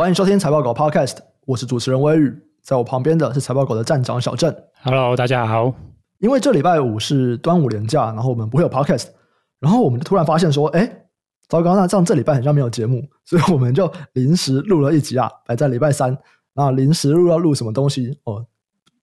欢迎收听财报狗 Podcast，我是主持人威宇，在我旁边的是财报狗的站长小郑。Hello，大家好。因为这礼拜五是端午连假，然后我们不会有 Podcast，然后我们就突然发现说，哎，糟糕，那这样这礼拜好像没有节目，所以我们就临时录了一集啊，摆在礼拜三。那临时录要录什么东西？哦，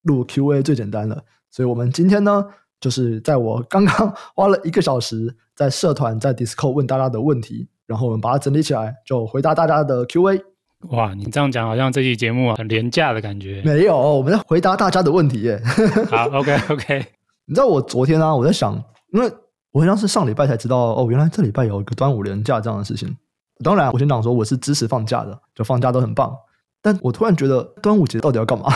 录 Q&A 最简单了。所以我们今天呢，就是在我刚刚花了一个小时在社团在 Discord 问大家的问题，然后我们把它整理起来，就回答大家的 Q&A。哇，你这样讲好像这期节目很廉价的感觉。没有，我们在回答大家的问题耶。好，OK OK。你知道我昨天啊，我在想，因为我好像是上礼拜才知道哦，原来这礼拜有一个端午连假这样的事情。当然，我先讲说我是支持放假的，就放假都很棒。但我突然觉得端午节到底要干嘛？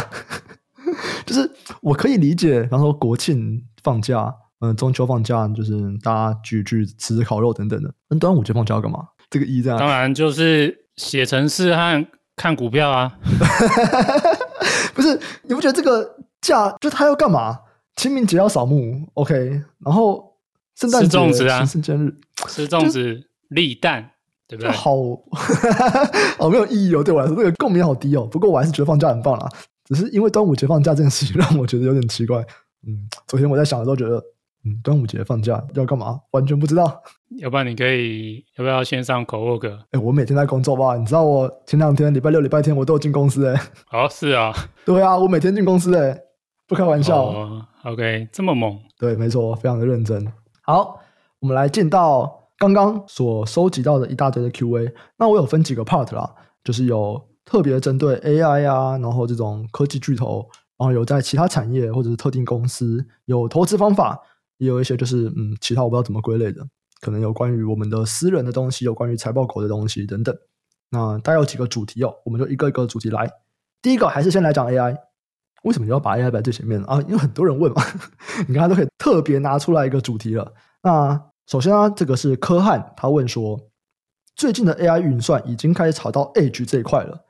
就是我可以理解，比方说国庆放假，嗯，中秋放假，就是大家聚聚吃烤肉等等的。那端午节放假要干嘛？这个意义在哪？当然就是。写程式和看股票啊，不是？你不觉得这个假就他要干嘛？清明节要扫墓，OK，然后圣诞节吃粽子啊，圣诞日吃粽子立蛋，对不对？好，哦，没有意义哦，对我来说这个共鸣好低哦。不过我还是觉得放假很棒啦，只是因为端午节放假这件事情让我觉得有点奇怪。嗯，昨天我在想的时候觉得。嗯，端午节放假要干嘛？完全不知道。要不然你可以要不要线上 cowork？哎，我每天在工作吧？你知道我前两天礼拜六、礼拜天我都有进公司哎、欸。哦，是啊。对啊，我每天进公司哎，不开玩笑。哦，OK，这么猛？对，没错，非常的认真。好，我们来进到刚刚所收集到的一大堆的 QA。那我有分几个 part 啦，就是有特别针对 AI 啊，然后这种科技巨头，然后有在其他产业或者是特定公司有投资方法。也有一些就是嗯，其他我不知道怎么归类的，可能有关于我们的私人的东西，有关于财报狗的东西等等。那大概有几个主题哦，我们就一个一个主题来。第一个还是先来讲 AI，为什么你要把 AI 摆最前面啊？因为很多人问嘛，你看他都可以特别拿出来一个主题了。那首先啊，这个是科汉，他问说，最近的 AI 运算已经开始炒到 Edge 这一块了。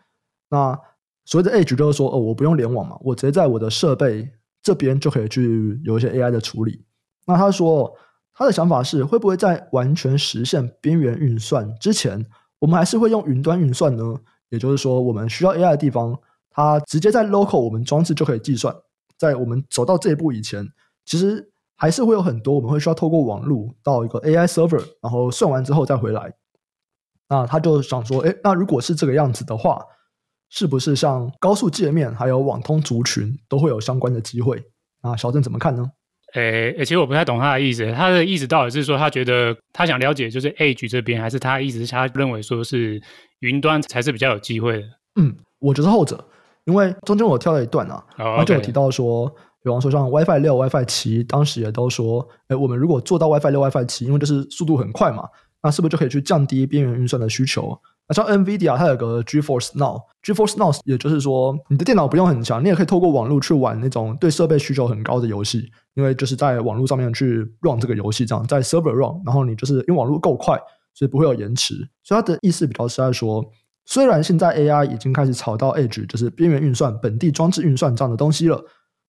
那所谓的 Edge 就是说，哦，我不用联网嘛，我直接在我的设备这边就可以去有一些 AI 的处理。那他说，他的想法是，会不会在完全实现边缘运算之前，我们还是会用云端运算呢？也就是说，我们需要 AI 的地方，它直接在 local 我们装置就可以计算。在我们走到这一步以前，其实还是会有很多我们会需要透过网络到一个 AI server，然后算完之后再回来。那他就想说，诶，那如果是这个样子的话，是不是像高速界面还有网通族群都会有相关的机会？那小郑怎么看呢？诶诶，其实我不太懂他的意思。他的意思到底是说，他觉得他想了解就是 Edge 这边，还是他意思是他认为说是云端才是比较有机会的？嗯，我觉得后者，因为中间我跳了一段啊，他、oh. 就有提到说，比方说像 WiFi 六、WiFi 七，当时也都说，诶，我们如果做到 WiFi 六、WiFi 七，因为就是速度很快嘛，那是不是就可以去降低边缘运算的需求？像 NVIDIA 它有个 GeForce Now，GeForce Now 也就是说，你的电脑不用很强，你也可以透过网络去玩那种对设备需求很高的游戏，因为就是在网络上面去 run 这个游戏，这样在 server run，然后你就是因为网络够快，所以不会有延迟。所以它的意思比较是在说，虽然现在 AI 已经开始炒到 Edge，就是边缘运算、本地装置运算这样的东西了，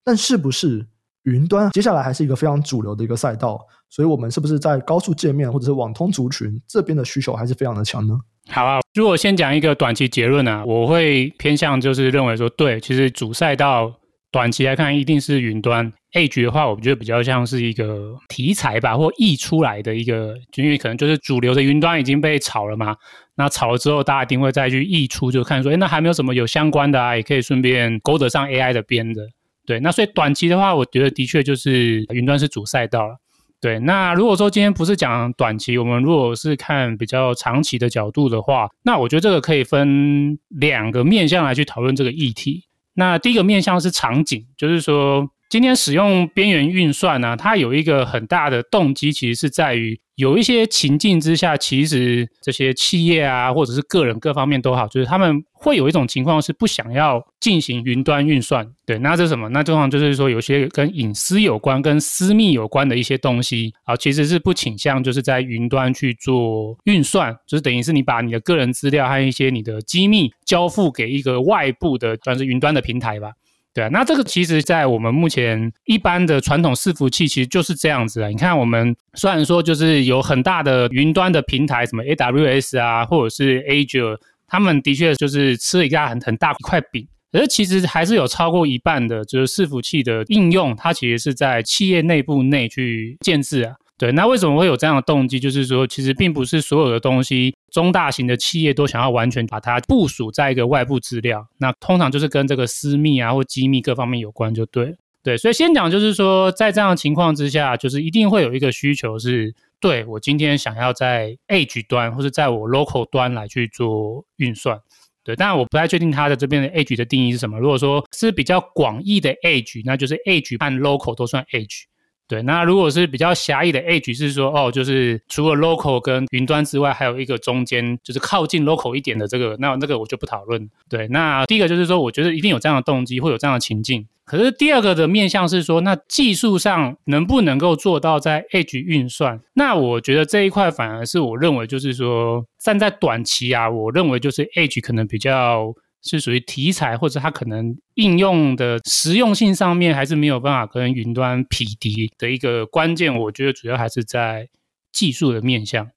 但是不是云端接下来还是一个非常主流的一个赛道？所以我们是不是在高速界面或者是网通族群这边的需求还是非常的强呢？好啊，如果先讲一个短期结论啊，我会偏向就是认为说，对，其实主赛道短期来看一定是云端。A 局的话，我觉得比较像是一个题材吧，或溢出来的一个，因为可能就是主流的云端已经被炒了嘛，那炒了之后，大家一定会再去溢出，就看说，诶，那还没有什么有相关的啊，也可以顺便勾得上 AI 的边的。对，那所以短期的话，我觉得的确就是云端是主赛道了。对，那如果说今天不是讲短期，我们如果是看比较长期的角度的话，那我觉得这个可以分两个面向来去讨论这个议题。那第一个面向是场景，就是说。今天使用边缘运算呢，它有一个很大的动机，其实是在于有一些情境之下，其实这些企业啊，或者是个人各方面都好，就是他们会有一种情况是不想要进行云端运算。对，那这是什么？那通常就是说有些跟隐私有关、跟私密有关的一些东西啊，其实是不倾向就是在云端去做运算，就是等于是你把你的个人资料和一些你的机密交付给一个外部的，算是云端的平台吧。对啊，那这个其实，在我们目前一般的传统伺服器，其实就是这样子啊。你看，我们虽然说就是有很大的云端的平台，什么 AWS 啊，或者是 Azure。他们的确就是吃了一个很很大一块饼，可是其实还是有超过一半的，就是伺服器的应用，它其实是在企业内部内去建置啊。对，那为什么会有这样的动机？就是说，其实并不是所有的东西，中大型的企业都想要完全把它部署在一个外部资料。那通常就是跟这个私密啊或机密各方面有关，就对。对，所以先讲就是说，在这样的情况之下，就是一定会有一个需求是，对，我今天想要在 Edge 端或者在我 Local 端来去做运算。对，当然我不太确定它的这边的 Edge 的定义是什么。如果说是比较广义的 Edge，那就是 Edge 和 Local 都算 Edge。对，那如果是比较狭义的 Edge，是说哦，就是除了 local 跟云端之外，还有一个中间就是靠近 local 一点的这个，那那个我就不讨论。对，那第一个就是说，我觉得一定有这样的动机，会有这样的情境。可是第二个的面向是说，那技术上能不能够做到在 Edge 运算？那我觉得这一块反而是我认为就是说，站在短期啊，我认为就是 Edge 可能比较。是属于题材，或者它可能应用的实用性上面还是没有办法跟云端匹敌的一个关键。我觉得主要还是在技术的面向。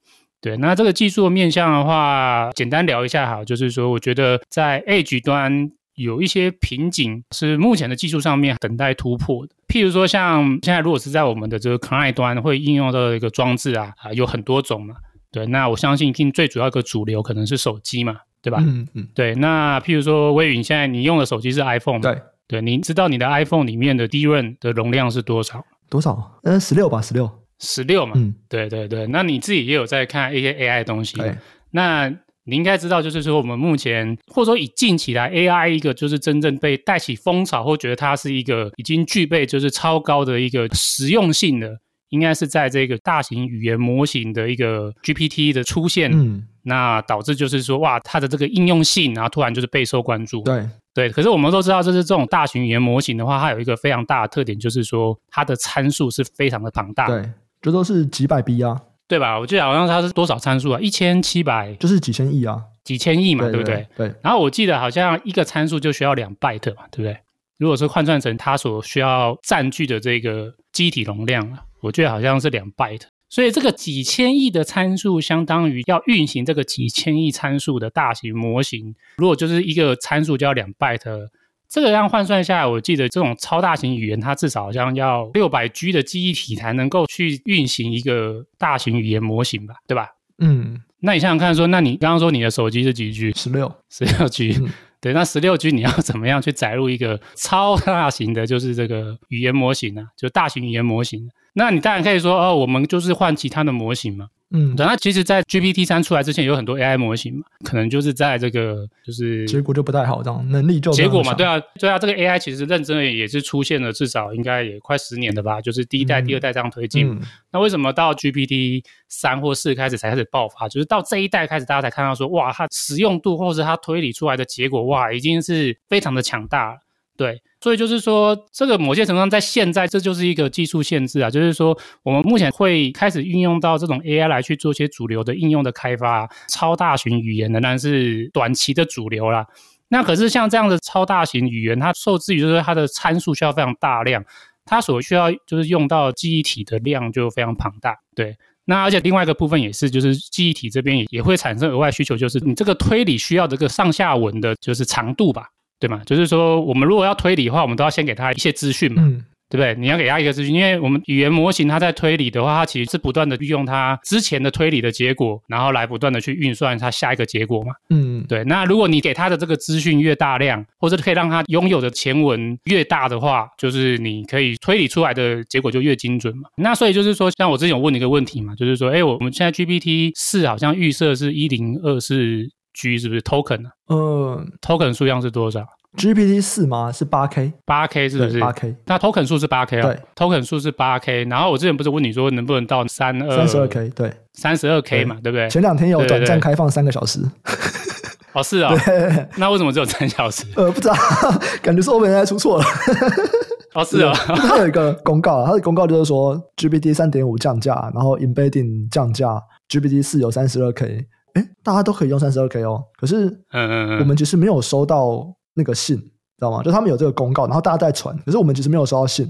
对，那这个技术的面向的话，简单聊一下好，就是说，我觉得在 Edge 端有一些瓶颈是目前的技术上面等待突破的。譬如说，像现在如果是在我们的这个 Client 端会应用到一个装置啊，啊，有很多种嘛。对，那我相信一定最主要一个主流可能是手机嘛。对吧？嗯嗯，对。那譬如说，威宇，你现在你用的手机是 iPhone，对对。你知道你的 iPhone 里面的 DRAM 的容量是多少？多少？嗯，十六吧，十六。十六嘛。嗯，对对对。那你自己也有在看一些 AI 的东西。对。那你应该知道，就是说我们目前或者说以近期来 AI 一个就是真正被带起风潮，或觉得它是一个已经具备就是超高的一个实用性的，应该是在这个大型语言模型的一个 GPT 的出现。嗯。那导致就是说，哇，它的这个应用性，然后突然就是备受关注。对对，可是我们都知道，就是这种大型语言模型的话，它有一个非常大的特点，就是说它的参数是非常的庞大。对，这都是几百 B 啊，对吧？我记得好像它是多少参数啊？一千七百，就是几千亿啊，几千亿嘛，对，对不对？对。然后我记得好像一个参数就需要两 byte 嘛，对不对？如果是换算成它所需要占据的这个机体容量啊，我记得好像是两 byte。所以这个几千亿的参数，相当于要运行这个几千亿参数的大型模型。如果就是一个参数就要两 byte，这个样换算下来，我记得这种超大型语言，它至少好像要六百 G 的记忆体才能够去运行一个大型语言模型吧？对吧？嗯，那你想想看，说，那你刚刚说你的手机是几 G？十六，十六 G。嗯对，那十六 G 你要 怎么样去载入一个超大型的，就是这个语言模型呢、啊？就大型语言模型，那你当然可以说，哦，我们就是换其他的模型嘛。嗯，那其实，在 GPT 三出来之前，有很多 AI 模型嘛，可能就是在这个就是结果就不太好，这样能力就结果嘛，对啊，对啊，这个 AI 其实认真的也是出现了，至少应该也快十年了吧，就是第一代、嗯、第二代这样推进。嗯、那为什么到 GPT 三或四开始才开始爆发？就是到这一代开始，大家才看到说，哇，它实用度或者它推理出来的结果，哇，已经是非常的强大了。对，所以就是说，这个某些程度上，在现在，这就是一个技术限制啊。就是说，我们目前会开始运用到这种 AI 来去做一些主流的应用的开发，超大型语言仍然是短期的主流啦。那可是像这样的超大型语言，它受制于就是它的参数需要非常大量，它所需要就是用到记忆体的量就非常庞大。对，那而且另外一个部分也是，就是记忆体这边也也会产生额外需求，就是你这个推理需要这个上下文的就是长度吧。对嘛？就是说，我们如果要推理的话，我们都要先给他一些资讯嘛，嗯、对不对？你要给他一个资讯，因为我们语言模型它在推理的话，它其实是不断的运用它之前的推理的结果，然后来不断的去运算它下一个结果嘛。嗯，对。那如果你给他的这个资讯越大量，或者可以让他拥有的前文越大的话，就是你可以推理出来的结果就越精准嘛。那所以就是说，像我之前有问你一个问题嘛，就是说，哎，我们现在 GPT 四好像预设是一零二四。G 是不是 token 呢、啊？呃，token 数量是多少？GPT 四吗？是八 K，八 K 是不是？八 K。那 token 数是八 K 啊？对，token 数是八 K。然后我之前不是问你说能不能到三二三十二 K？对，三十二 K 嘛，对不对？前两天有短暂开放三个小时。哦，是啊。对。那为什么只有三小时？呃，不知道，感觉是 OpenAI 出错了。哦，是啊。它有一个公告，它的公告就是说 GPT 三点五降价，然后 Embedding 降价，GPT 四有三十二 K。哎，大家都可以用三十二 K 哦，可是，嗯嗯嗯，我们其实没有收到那个信，知道吗？就他们有这个公告，然后大家在传，可是我们其实没有收到信。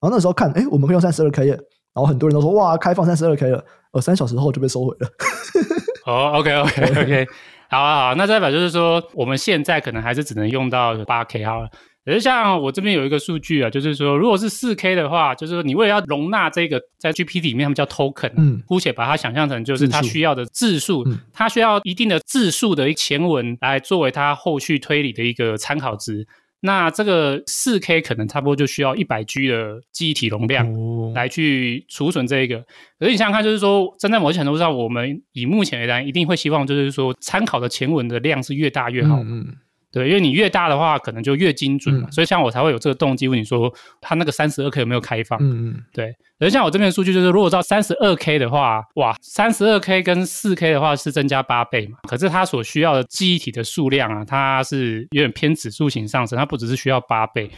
然后那时候看，哎，我们可以用三十二 K 耶，然后很多人都说，哇，开放三十二 K 了，呃，三小时后就被收回了。哦，OK OK OK，好啊好，那代表就是说，我们现在可能还是只能用到八 K 好了。可是像我这边有一个数据啊，就是说，如果是四 K 的话，就是说你为了要容纳这个在 GPT 里面，他们叫 token，嗯，姑且把它想象成就是它需要的字数，嗯，它需要一定的字数的一前文来作为它后续推理的一个参考值。那这个四 K 可能差不多就需要一百 G 的记忆体容量来去储存这一个。可是你想想看，就是说，站在某些程度上，我们以目前来讲，一定会希望就是说，参考的前文的量是越大越好。嗯。嗯对，因为你越大的话，可能就越精准嘛，嗯、所以像我才会有这个动机问你说，它那个三十二 K 有没有开放？嗯嗯，对。而像我这边的数据就是，如果到三十二 K 的话，哇，三十二 K 跟四 K 的话是增加八倍嘛，可是它所需要的记忆体的数量啊，它是有点偏指数型上升，它不只是需要八倍。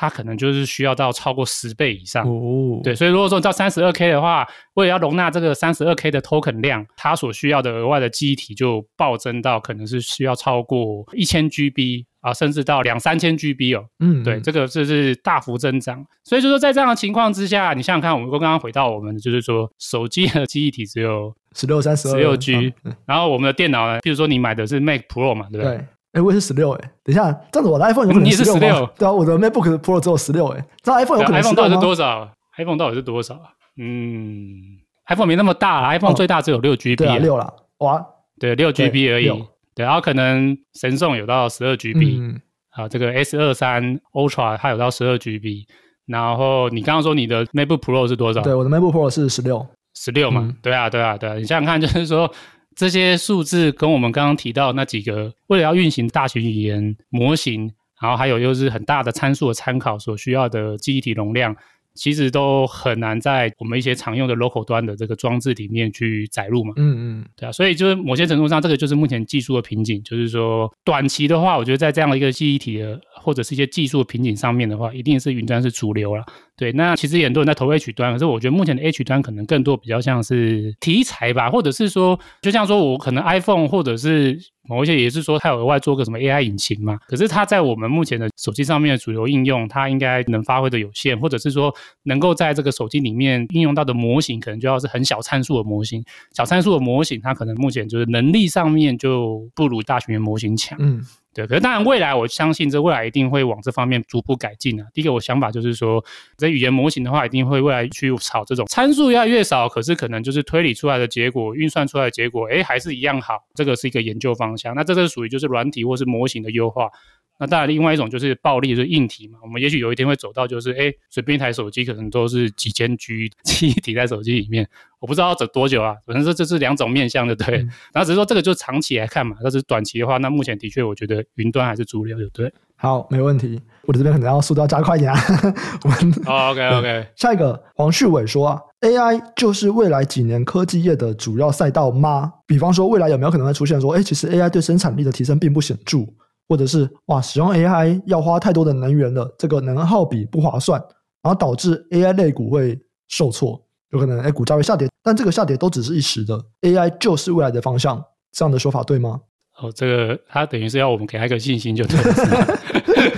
它可能就是需要到超过十倍以上，哦，对，所以如果说到三十二 K 的话，为了要容纳这个三十二 K 的 token 量，它所需要的额外的记忆体就暴增到可能是需要超过一千 GB 啊，甚至到两三千 GB 哦，嗯，对，这个这是大幅增长。所以就说在这样的情况之下，你想想看，我们刚刚回到我们就是说手机的记忆体只有十六三十二十六 G，然后我们的电脑呢，譬如说你买的是 Mac Pro 嘛，对不对？对哎，我也是十六哎，等一下，这样子我的 iPhone 有可能十六吗？对啊，我的 MacBook Pro 只有十六哎，这 iPhone 有可能？iPhone 到底是多少？iPhone 到底是多少？嗯，iPhone 没那么大，iPhone 最大只有六 GB，六了，哇，对，六 GB 而已，对，然后可能神送有到十二 GB，啊，这个 S 二三 Ultra 它有到十二 GB，然后你刚刚说你的 MacBook Pro 是多少？对，我的 MacBook Pro 是十六，十六嘛，对啊，对啊，对啊，你想想看，就是说。这些数字跟我们刚刚提到那几个，为了要运行大型语言模型，然后还有又是很大的参数的参考所需要的记忆体容量，其实都很难在我们一些常用的 local 端的这个装置里面去载入嘛。嗯嗯，对啊，所以就是某些程度上，这个就是目前技术的瓶颈，就是说短期的话，我觉得在这样的一个记忆体的或者是一些技术瓶颈上面的话，一定是云端是主流了。对，那其实也很多人在投 H 端，可是我觉得目前的 H 端可能更多比较像是题材吧，或者是说，就像说我可能 iPhone 或者是某一些也是说它有额外做个什么 AI 引擎嘛，可是它在我们目前的手机上面的主流应用，它应该能发挥的有限，或者是说能够在这个手机里面应用到的模型，可能就要是很小参数的模型，小参数的模型，它可能目前就是能力上面就不如大型语言模型强。嗯。对，可是当然，未来我相信这未来一定会往这方面逐步改进啊。第一个，我想法就是说，这语言模型的话，一定会未来去炒这种参数越来越少，可是可能就是推理出来的结果、运算出来的结果，哎，还是一样好。这个是一个研究方向。那这个属于就是软体或是模型的优化。那当然，另外一种就是暴力，就是硬体嘛。我们也许有一天会走到，就是哎，随便一台手机可能都是几千 G 记忆体在手机里面。我不知道要走多久啊，反正说这是两种面向的，对。嗯、然后只是说这个就长期来看嘛，但是短期的话，那目前的确我觉得云端还是主流，对。好，没问题。我的这边可能要速度要加快一点啊。我们、oh, OK OK。下一个黄旭伟说啊，AI 就是未来几年科技业的主要赛道吗？比方说未来有没有可能会出现说，哎，其实 AI 对生产力的提升并不显著。或者是哇，使用 AI 要花太多的能源了，这个能耗比不划算，然后导致 AI 类股会受挫，有可能哎股价会下跌，但这个下跌都只是一时的，AI 就是未来的方向，这样的说法对吗？哦，这个他等于是要我们给他一个信心就对了。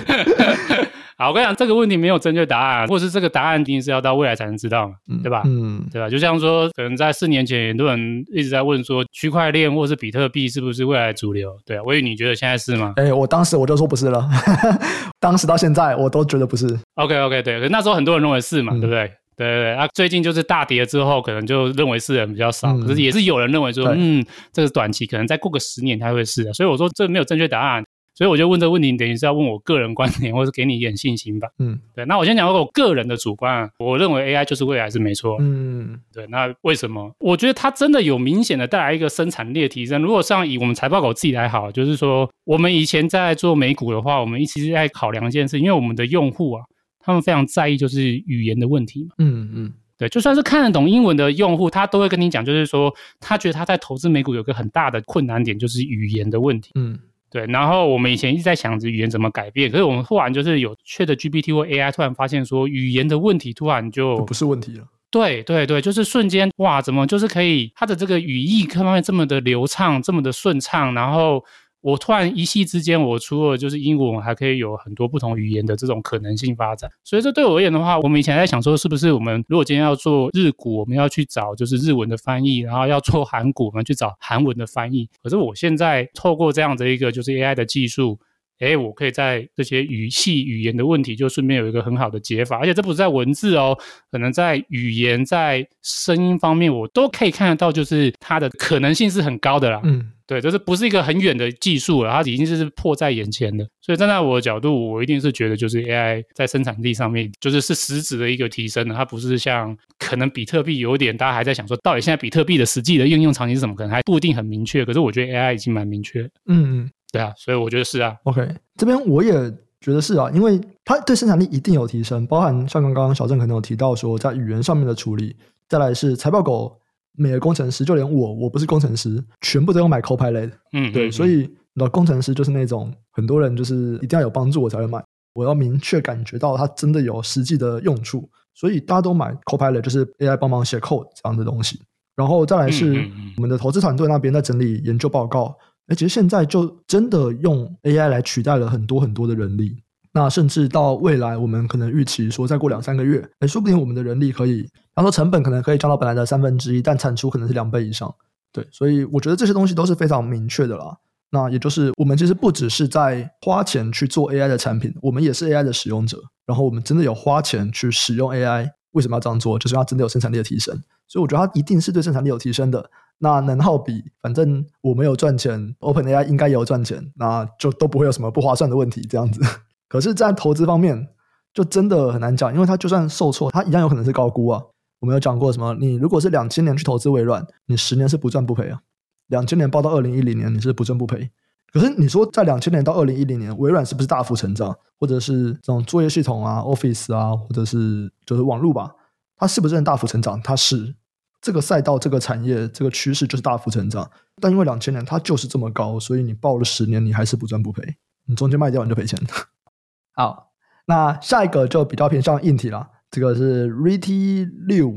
好，我跟你讲，这个问题没有正确答案，或是这个答案一定是要到未来才能知道嘛，嗯、对吧？嗯，对吧？就像说，可能在四年前，很多人一直在问说，区块链或是比特币是不是未来主流？对啊，我以为你觉得现在是吗？哎，我当时我就说不是了，当时到现在我都觉得不是。OK OK，对，可那时候很多人认为是嘛，嗯、对不对？对对对，啊，最近就是大跌之后，可能就认为是人比较少，嗯、可是也是有人认为说，嗯，这个短期可能再过个十年它会是的，所以我说这没有正确答案。所以我就问这个问题，等于是要问我个人观点，或是给你一点信心吧。嗯，对。那我先讲我个人的主观啊，我认为 AI 就是未来是没错。嗯，对。那为什么？我觉得它真的有明显的带来一个生产力的提升。如果像以我们财报狗自己来好，就是说我们以前在做美股的话，我们一直在考量一件事，因为我们的用户啊，他们非常在意就是语言的问题嘛。嗯嗯，对。就算是看得懂英文的用户，他都会跟你讲，就是说他觉得他在投资美股有个很大的困难点，就是语言的问题。嗯。对，然后我们以前一直在想着语言怎么改变，可是我们突然就是有 ChatGPT 或 AI，突然发现说语言的问题突然就不是问题了。对对对，就是瞬间哇，怎么就是可以它的这个语义各方面这么的流畅，这么的顺畅，然后我突然一夕之间，我除了就是英文，还可以有很多不同语言的这种可能性发展。所以这对我而言的话，我们以前在想说，是不是我们如果今天要做日股，我们要去找就是日文的翻译，然后要做韩股，我们去找韩文的翻译。可是我现在透过这样的一个就是 AI 的技术。诶，我可以在这些语系语言的问题，就顺便有一个很好的解法，而且这不是在文字哦，可能在语言、在声音方面，我都可以看得到，就是它的可能性是很高的啦。嗯，对，就是不是一个很远的技术了，它已经是迫在眼前的。所以站在我的角度，我一定是觉得，就是 AI 在生产力上面，就是是实质的一个提升的，它不是像可能比特币有点大家还在想说，到底现在比特币的实际的应用场景是什么，可能还不一定很明确。可是我觉得 AI 已经蛮明确。嗯嗯。对啊，所以我觉得是啊。OK，这边我也觉得是啊，因为它对生产力一定有提升，包含像刚刚小郑可能有提到说，在语言上面的处理，再来是财报狗每个工程师，就连我，我不是工程师，全部都要买 Copilot。嗯，对，嗯、所以那工程师就是那种很多人就是一定要有帮助我才会买，我要明确感觉到它真的有实际的用处，所以大家都买 Copilot，就是 AI 帮忙写 code 这样的东西。然后再来是我们的投资团队那边在整理研究报告。哎，其实现在就真的用 AI 来取代了很多很多的人力。那甚至到未来，我们可能预期说，再过两三个月，哎，说不定我们的人力可以，他说成本可能可以降到本来的三分之一，但产出可能是两倍以上。对，所以我觉得这些东西都是非常明确的啦。那也就是我们其实不只是在花钱去做 AI 的产品，我们也是 AI 的使用者。然后我们真的有花钱去使用 AI，为什么要这样做？就是要真的有生产力的提升。所以我觉得它一定是对生产力有提升的。那能耗比，反正我没有赚钱，OpenAI 应该也有赚钱，那就都不会有什么不划算的问题。这样子，可是，在投资方面，就真的很难讲，因为它就算受挫，它一样有可能是高估啊。我们有讲过什么？你如果是两千年去投资微软，你十年是不赚不赔啊。两千年报到二零一零年，你是不赚不赔。可是你说在两千年到二零一零年，微软是不是大幅成长？或者是这种作业系统啊、Office 啊，或者是就是网络吧，它是不是很大幅成长？它是。这个赛道、这个产业、这个趋势就是大幅成长，但因为两千年它就是这么高，所以你报了十年，你还是不赚不赔，你中间卖掉你就赔钱。好，那下一个就比较偏向硬体了，这个是 Ritty 六，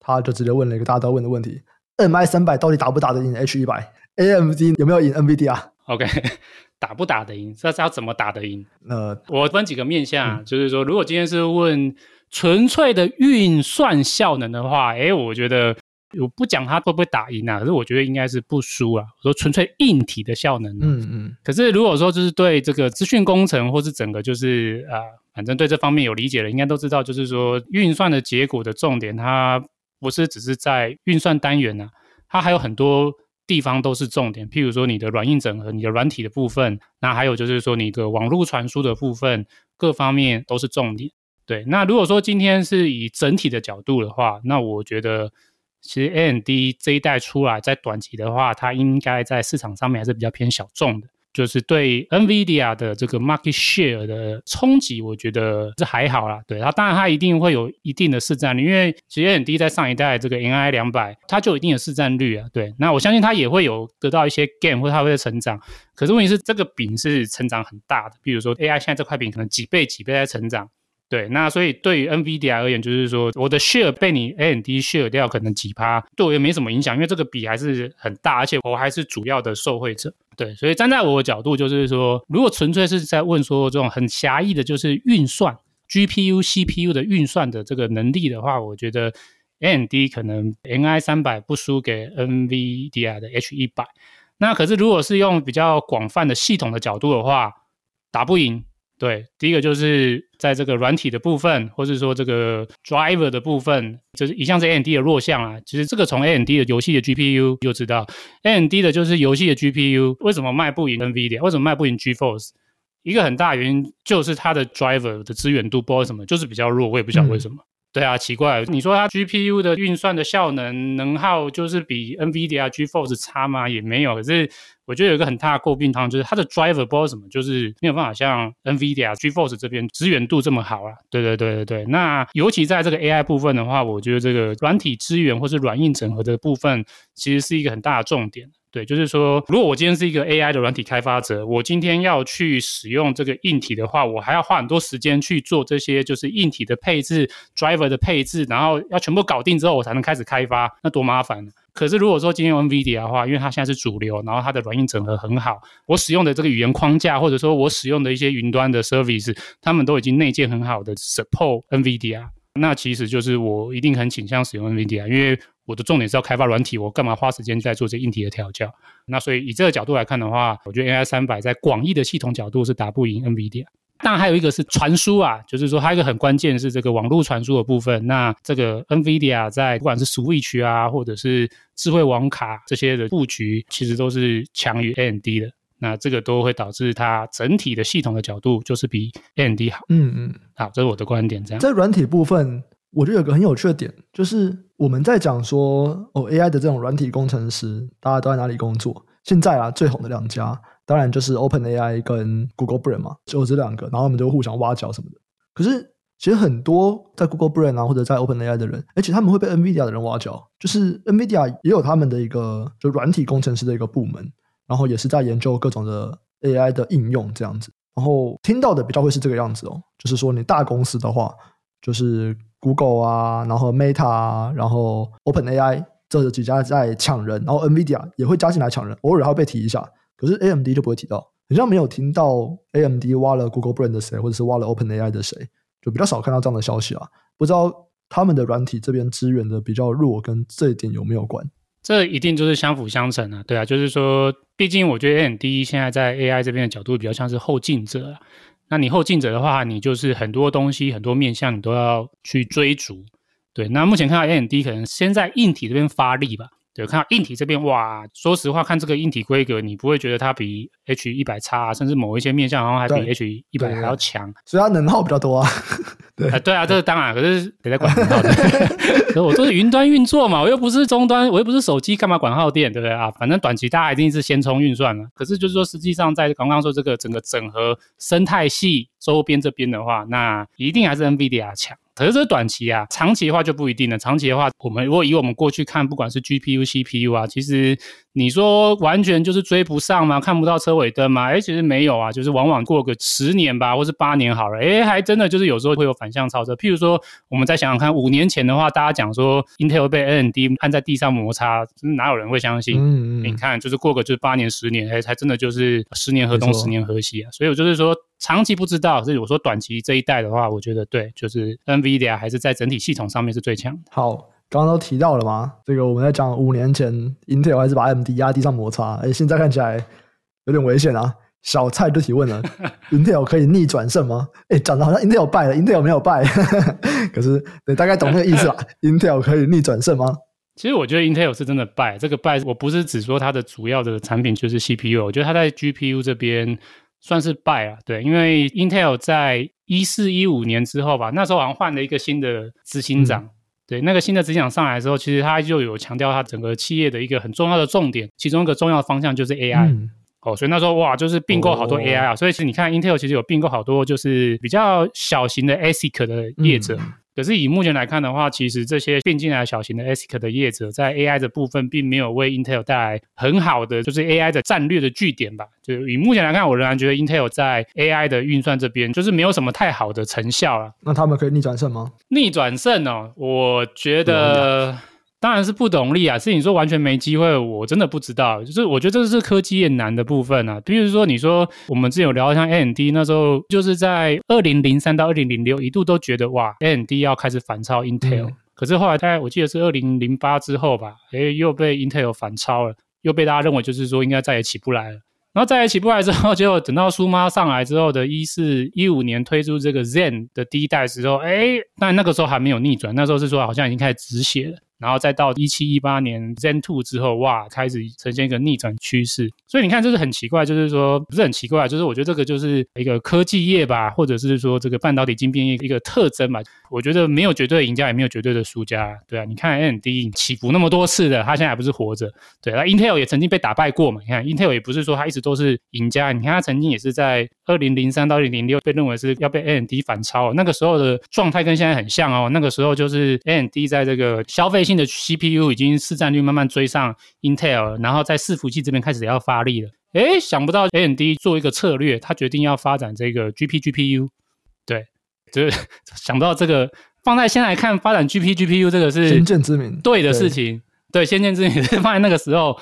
他就直接问了一个大家都问的问题：MI 三百到底打不打得赢 H 一百？AMD 有没有赢 NVIDIA 啊？OK，打不打得赢？这是要怎么打得赢？呃，我分几个面向，嗯、就是说，如果今天是问。纯粹的运算效能的话，哎，我觉得我不讲它会不会打赢啊，可是我觉得应该是不输啊。我说纯粹硬体的效能，嗯嗯。可是如果说就是对这个资讯工程或是整个就是啊、呃，反正对这方面有理解的，应该都知道，就是说运算的结果的重点，它不是只是在运算单元啊，它还有很多地方都是重点。譬如说你的软硬整合，你的软体的部分，那还有就是说你的网络传输的部分，各方面都是重点。对，那如果说今天是以整体的角度的话，那我觉得其实 AMD 这一代出来，在短期的话，它应该在市场上面还是比较偏小众的，就是对 NVIDIA 的这个 market share 的冲击，我觉得是还好啦。对，它当然它一定会有一定的市占率，因为其实 AMD 在上一代这个 NI 两百，它就有一定的市占率啊。对，那我相信它也会有得到一些 gain 或者它会成长。可是问题是，这个饼是成长很大的，比如说 AI 现在这块饼可能几倍几倍在成长。对，那所以对于 NVIDIA 而言，就是说我的 share 被你 AMD share 掉，可能几趴，对我也没什么影响，因为这个比还是很大，而且我还是主要的受惠者。对，所以站在我的角度，就是说，如果纯粹是在问说这种很狭义的，就是运算 GPU、CPU 的运算的这个能力的话，我觉得 AMD 可能 NI 三百不输给 NVIDIA 的 H 一百。那可是如果是用比较广泛的系统的角度的话，打不赢。对，第一个就是在这个软体的部分，或是说这个 driver 的部分，就是一向是 AMD 的弱项啊。其实这个从 AMD 的游戏的 GPU 就知道，AMD 的就是游戏的 GPU 为什么卖不赢 NVIDIA，为什么卖不赢 GeForce？一个很大原因就是它的 driver 的资源度，不知道为什么就是比较弱，我也不晓得为什么。嗯对啊，奇怪，你说它 GPU 的运算的效能能耗就是比 NVIDIA GeForce 差吗？也没有。可是我觉得有一个很大的诟病，它就是它的 driver 不知道什么，就是没有办法像 NVIDIA GeForce 这边支援度这么好啊。对对对对对。那尤其在这个 AI 部分的话，我觉得这个软体支援或是软硬整合的部分，其实是一个很大的重点。对，就是说，如果我今天是一个 AI 的软体开发者，我今天要去使用这个硬体的话，我还要花很多时间去做这些，就是硬体的配置、driver 的配置，然后要全部搞定之后，我才能开始开发，那多麻烦呢？可是如果说今天用 NVIDIA 的话，因为它现在是主流，然后它的软硬整合很好，我使用的这个语言框架，或者说我使用的一些云端的 service，他们都已经内建很好的 support NVIDIA，那其实就是我一定很倾向使用 NVIDIA，因为我的重点是要开发软体，我干嘛花时间在做这硬体的调教？那所以以这个角度来看的话，我觉得 AI 三百在广义的系统角度是打不赢 NVIDIA。当然还有一个是传输啊，就是说它一个很关键是这个网络传输的部分。那这个 NVIDIA 在不管是 Switch 啊，或者是智慧网卡这些的布局，其实都是强于 AMD 的。那这个都会导致它整体的系统的角度就是比 AMD 好。嗯嗯，好，这是我的观点。这样在软体部分。我觉得有个很有趣的点，就是我们在讲说哦，AI 的这种软体工程师，大家都在哪里工作？现在啊，最红的两家，当然就是 OpenAI 跟 Google Brain 嘛，就这两个，然后我们就互相挖角什么的。可是其实很多在 Google Brain 啊，或者在 OpenAI 的人，而且他们会被 NVIDIA 的人挖角，就是 NVIDIA 也有他们的一个就软体工程师的一个部门，然后也是在研究各种的 AI 的应用这样子。然后听到的比较会是这个样子哦，就是说你大公司的话，就是。Google 啊，然后 Meta 啊，然后 OpenAI 这几家在抢人，然后 NVIDIA 也会加进来抢人，偶尔还会被提一下。可是 AMD 就不会提到，好像没有听到 AMD 挖了 Google Brain 的谁，或者是挖了 OpenAI 的谁，就比较少看到这样的消息啊。不知道他们的软体这边支援的比较弱，跟这一点有没有关？这一定就是相辅相成啊，对啊，就是说，毕竟我觉得 AMD 现在在 AI 这边的角度比较像是后进者啊。那你后进者的话，你就是很多东西、很多面向，你都要去追逐。对，那目前看到 AMD 可能先在硬体这边发力吧。对，看到硬体这边，哇，说实话，看这个硬体规格，你不会觉得它比 H 一百差，甚至某一些面向，好像还比 H 一百还要强。所以它能耗比较多啊。对啊，对啊，这是当然，可是得在管耗电。可是我做是云端运作嘛，我又不是终端，我又不是手机，干嘛管耗电，对不对啊？反正短期大家一定是先冲运算了。可是就是说，实际上在刚刚说这个整个整合生态系周边这边的话，那一定还是 NVIDIA 强。可是这是短期啊，长期的话就不一定了。长期的话，我们如果以我们过去看，不管是 GPU、CPU 啊，其实你说完全就是追不上吗？看不到车尾灯吗？哎，其实没有啊，就是往往过个十年吧，或是八年好了，哎，还真的就是有时候会有反向操作。譬如说，我们再想想看，五年前的话，大家讲说 Intel 被 AMD 按在地上摩擦，哪有人会相信？嗯嗯。你看，就是过个就是八年、十年，哎，才真的就是十年河东，十年河西啊。所以我就是说。长期不知道，所以我说短期这一代的话，我觉得对，就是 NVIDIA 还是在整体系统上面是最强。好，刚刚都提到了嘛，这个我们在讲五年前 Intel 还是把 AMD 压地上摩擦，哎，现在看起来有点危险啊。小蔡就提问了，Intel 可以逆转胜吗？哎，讲的好像 Intel 败了，Intel 没有败，可是你大概懂那个意思吧？Intel 可以逆转胜吗？其实我觉得 Intel 是真的败，这个败我不是只说它的主要的产品就是 CPU，我觉得它在 GPU 这边。算是败了，对，因为 Intel 在一四一五年之后吧，那时候好像换了一个新的执行长，嗯、对，那个新的执行长上来之后，其实他就有强调他整个企业的一个很重要的重点，其中一个重要的方向就是 AI，、嗯、哦，所以那时候哇，就是并购好多 AI 啊，哦、所以其实你看 Intel 其实有并购好多就是比较小型的 ASIC 的业者。嗯可是以目前来看的话，其实这些并进来小型的 ASIC 的业者，在 AI 的部分并没有为 Intel 带来很好的，就是 AI 的战略的据点吧。就以目前来看，我仍然觉得 Intel 在 AI 的运算这边，就是没有什么太好的成效了。那他们可以逆转胜吗？逆转胜哦，我觉得。当然是不懂力啊！是你说完全没机会，我真的不知道。就是我觉得这是科技业难的部分啊。比如说，你说我们之前有聊到像 AMD 那时候，就是在二零零三到二零零六一度都觉得哇，AMD 要开始反超 Intel，嗯。可是后来大概我记得是二零零八之后吧，诶，又被 Intel 反超了，又被大家认为就是说应该再也起不来了。然后再也起不来之后，结果等到苏妈上来之后的一四一五年推出这个 Zen 的第一代时候，诶，但那个时候还没有逆转，那时候是说好像已经开始止血了。然后再到一七一八年 Zen Two 之后，哇，开始呈现一个逆转趋势。所以你看，这是很奇怪，就是说不是很奇怪，就是我觉得这个就是一个科技业吧，或者是说这个半导体晶片业一个特征吧。我觉得没有绝对的赢家，也没有绝对的输家，对啊。你看 AMD 起伏那么多次的，他现在还不是活着？对，那 Intel 也曾经被打败过嘛？你看 Intel 也不是说他一直都是赢家，你看他曾经也是在二零零三到二零零六被认为是要被 AMD 反超，那个时候的状态跟现在很像哦。那个时候就是 AMD 在这个消费性的 CPU 已经市占率慢慢追上 Intel，然后在伺服器这边开始要发力了。诶，想不到 AMD 做一个策略，他决定要发展这个 GP GPU，对，就是 想不到这个放在现在来看，发展 GP GPU 这个是先见之明，对的事情。对，先见之明 是放在那个时候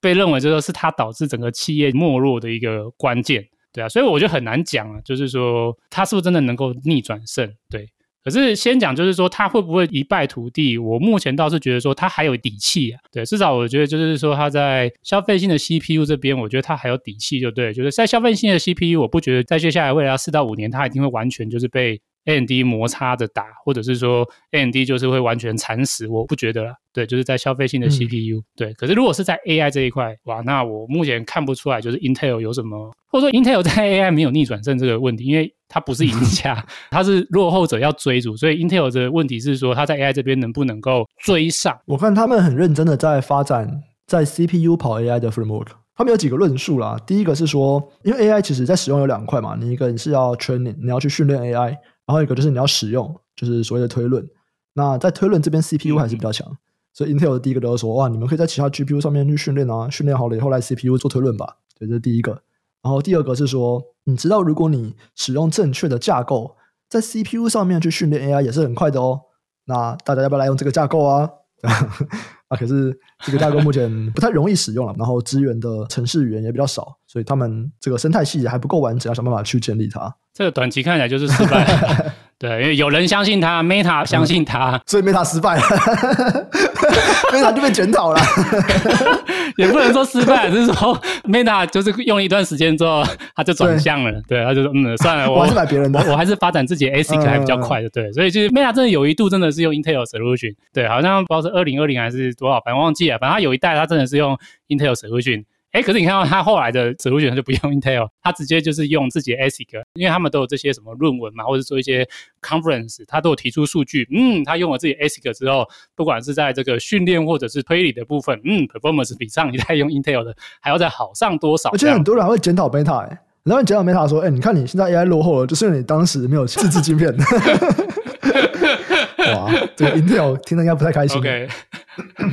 被认为就是是它导致整个企业没落的一个关键，对啊，所以我觉得很难讲啊，就是说它是不是真的能够逆转胜，对。可是先讲，就是说他会不会一败涂地？我目前倒是觉得说他还有底气啊。对，至少我觉得就是说他在消费性的 CPU 这边，我觉得他还有底气，就对。就是在消费性的 CPU，我不觉得在接下来未来要四到五年，他一定会完全就是被。AMD 摩擦着打，或者是说 AMD 就是会完全惨死，我不觉得啦。对，就是在消费性的 CPU，、嗯、对。可是如果是在 AI 这一块，哇，那我目前看不出来，就是 Intel 有什么，或者说 Intel 在 AI 没有逆转胜这个问题，因为它不是赢家，它是落后者要追逐，所以 Intel 的问题是说，它在 AI 这边能不能够追上？我看他们很认真的在发展在 CPU 跑 AI 的 framework，他们有几个论述啦。第一个是说，因为 AI 其实在使用有两块嘛，你一个你是要 training，你要去训练 AI。然后一个就是你要使用，就是所谓的推论。那在推论这边，CPU 还是比较强，所以 Intel 的第一个都是说，哇，你们可以在其他 GPU 上面去训练啊，训练好了以后来 CPU 做推论吧。对，这是第一个。然后第二个是说，你知道如果你使用正确的架构，在 CPU 上面去训练 AI 也是很快的哦。那大家要不要来用这个架构啊？啊，可是这个架构目前不太容易使用了，然后支援的城市语言也比较少，所以他们这个生态系还不够完整，要想办法去建立它。这个短期看起来就是失败，对，因为有人相信他，Meta 相信他，嗯、所以 Meta 失败了，Meta 就被检讨了，也不能说失败，只是说 Meta 就是用了一段时间之后，他就转向了，对，对，他就说嗯，算了，我，我还是买别人的，我，我还是发展自己的 ASIC 还比较快的，对，所以就是 Meta 真的有一度真的是用 Intel Solution，对，好像不知道是二零二零还是多少，反正忘记了，反正他有一代他真的是用 Intel Solution。哎，可是你看到他后来的 solution 就不用 Intel，他直接就是用自己的 ASIC，因为他们都有这些什么论文嘛，或者说一些 conference，他都有提出数据。嗯，他用了自己 ASIC 之后，不管是在这个训练或者是推理的部分，嗯，performance 比上一代用 Intel 的还要再好上多少？而且很多人还会检讨 Meta，哎，然后你检讨 Meta 说，哎，你看你现在 AI 落后了，就是因为你当时没有自制晶片。哇，这个 Intel 听得应该不太开心。OK，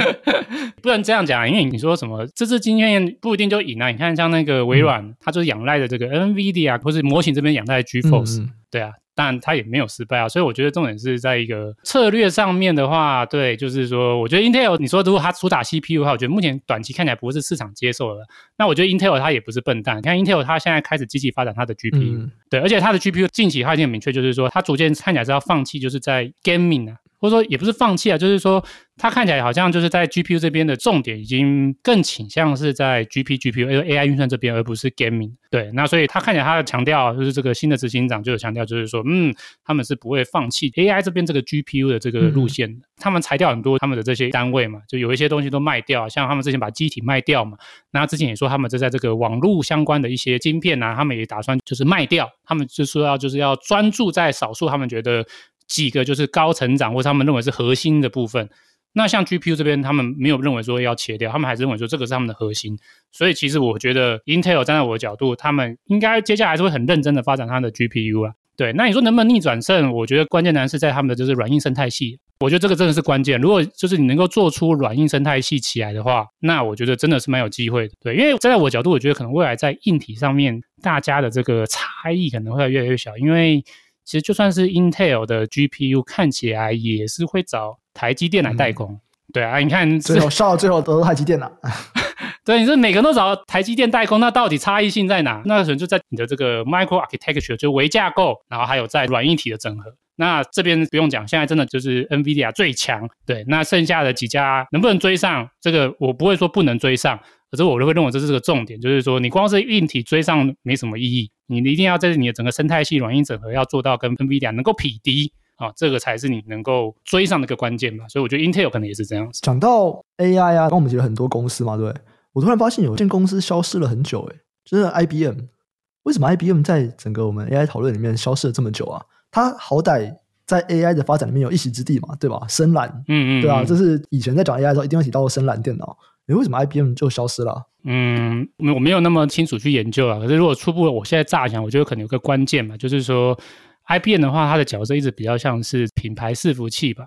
不能这样讲，因为你说什么这次经验不一定就赢啊。你看像那个微软，嗯、它就是仰赖的这个 NVIDIA 或是模型这边仰赖 GeForce，、嗯、对啊。但他也没有失败啊，所以我觉得重点是在一个策略上面的话，对，就是说，我觉得 Intel，你说如果它主打 CPU 的话，我觉得目前短期看起来不是市场接受的。那我觉得 Intel 它也不是笨蛋，你看 Intel 它现在开始积极发展它的 GPU，、嗯、对，而且它的 GPU 近期它已经很明确，就是说它逐渐看起来是要放弃，就是在 gaming 啊。或者说也不是放弃啊，就是说它看起来好像就是在 GPU 这边的重点已经更倾向是在 GP GPU，因为 AI 运算这边，而不是 gaming。对，那所以他看起来他的强调就是这个新的执行长就有强调，就是说，嗯，他们是不会放弃 AI 这边这个 GPU 的这个路线的。嗯、他们裁掉很多他们的这些单位嘛，就有一些东西都卖掉，像他们之前把机体卖掉嘛，那之前也说他们就在这个网络相关的一些晶片啊，他们也打算就是卖掉，他们就说要就是要专注在少数他们觉得。几个就是高成长或者他们认为是核心的部分，那像 GPU 这边，他们没有认为说要切掉，他们还是认为说这个是他们的核心。所以其实我觉得 Intel 站在我的角度，他们应该接下来是会很认真的发展他的 GPU 啊。对，那你说能不能逆转胜？我觉得关键难是在他们的就是软硬生态系。我觉得这个真的是关键。如果就是你能够做出软硬生态系起来的话，那我觉得真的是蛮有机会的。对，因为站在我角度，我觉得可能未来在硬体上面，大家的这个差异可能会越来越小，因为。其实就算是 Intel 的 GPU，看起来也是会找台积电来代工。嗯、对啊，你看最后烧到最后都是台积电了。对，你说每个人都找台积电代工，那到底差异性在哪？那可能就在你的这个 Micro Architecture，就微架构，然后还有在软硬体的整合。那这边不用讲，现在真的就是 NVIDIA 最强。对，那剩下的几家能不能追上？这个我不会说不能追上。可是我就会认为这是个重点，就是说你光是硬体追上没什么意义，你一定要在你的整个生态系软硬整合要做到跟 NVIDIA 能够匹敌啊，这个才是你能够追上的一个关键吧。所以我觉得 Intel 可能也是这样子。讲到 AI 啊，刚我们提了很多公司嘛，对，我突然发现有一间公司消失了很久，诶，就是 IBM。为什么 IBM 在整个我们 AI 讨论里面消失了这么久啊？它好歹在 AI 的发展里面有一席之地嘛，对吧？深蓝，嗯嗯，对啊，这是以前在讲 AI 的时候一定会提到的深蓝电脑。你为什么 IBM 就消失了？嗯，我没有那么清楚去研究啊。可是如果初步，我现在乍想，我觉得可能有个关键嘛，就是说 IBM 的话，它的角色一直比较像是品牌伺服器吧。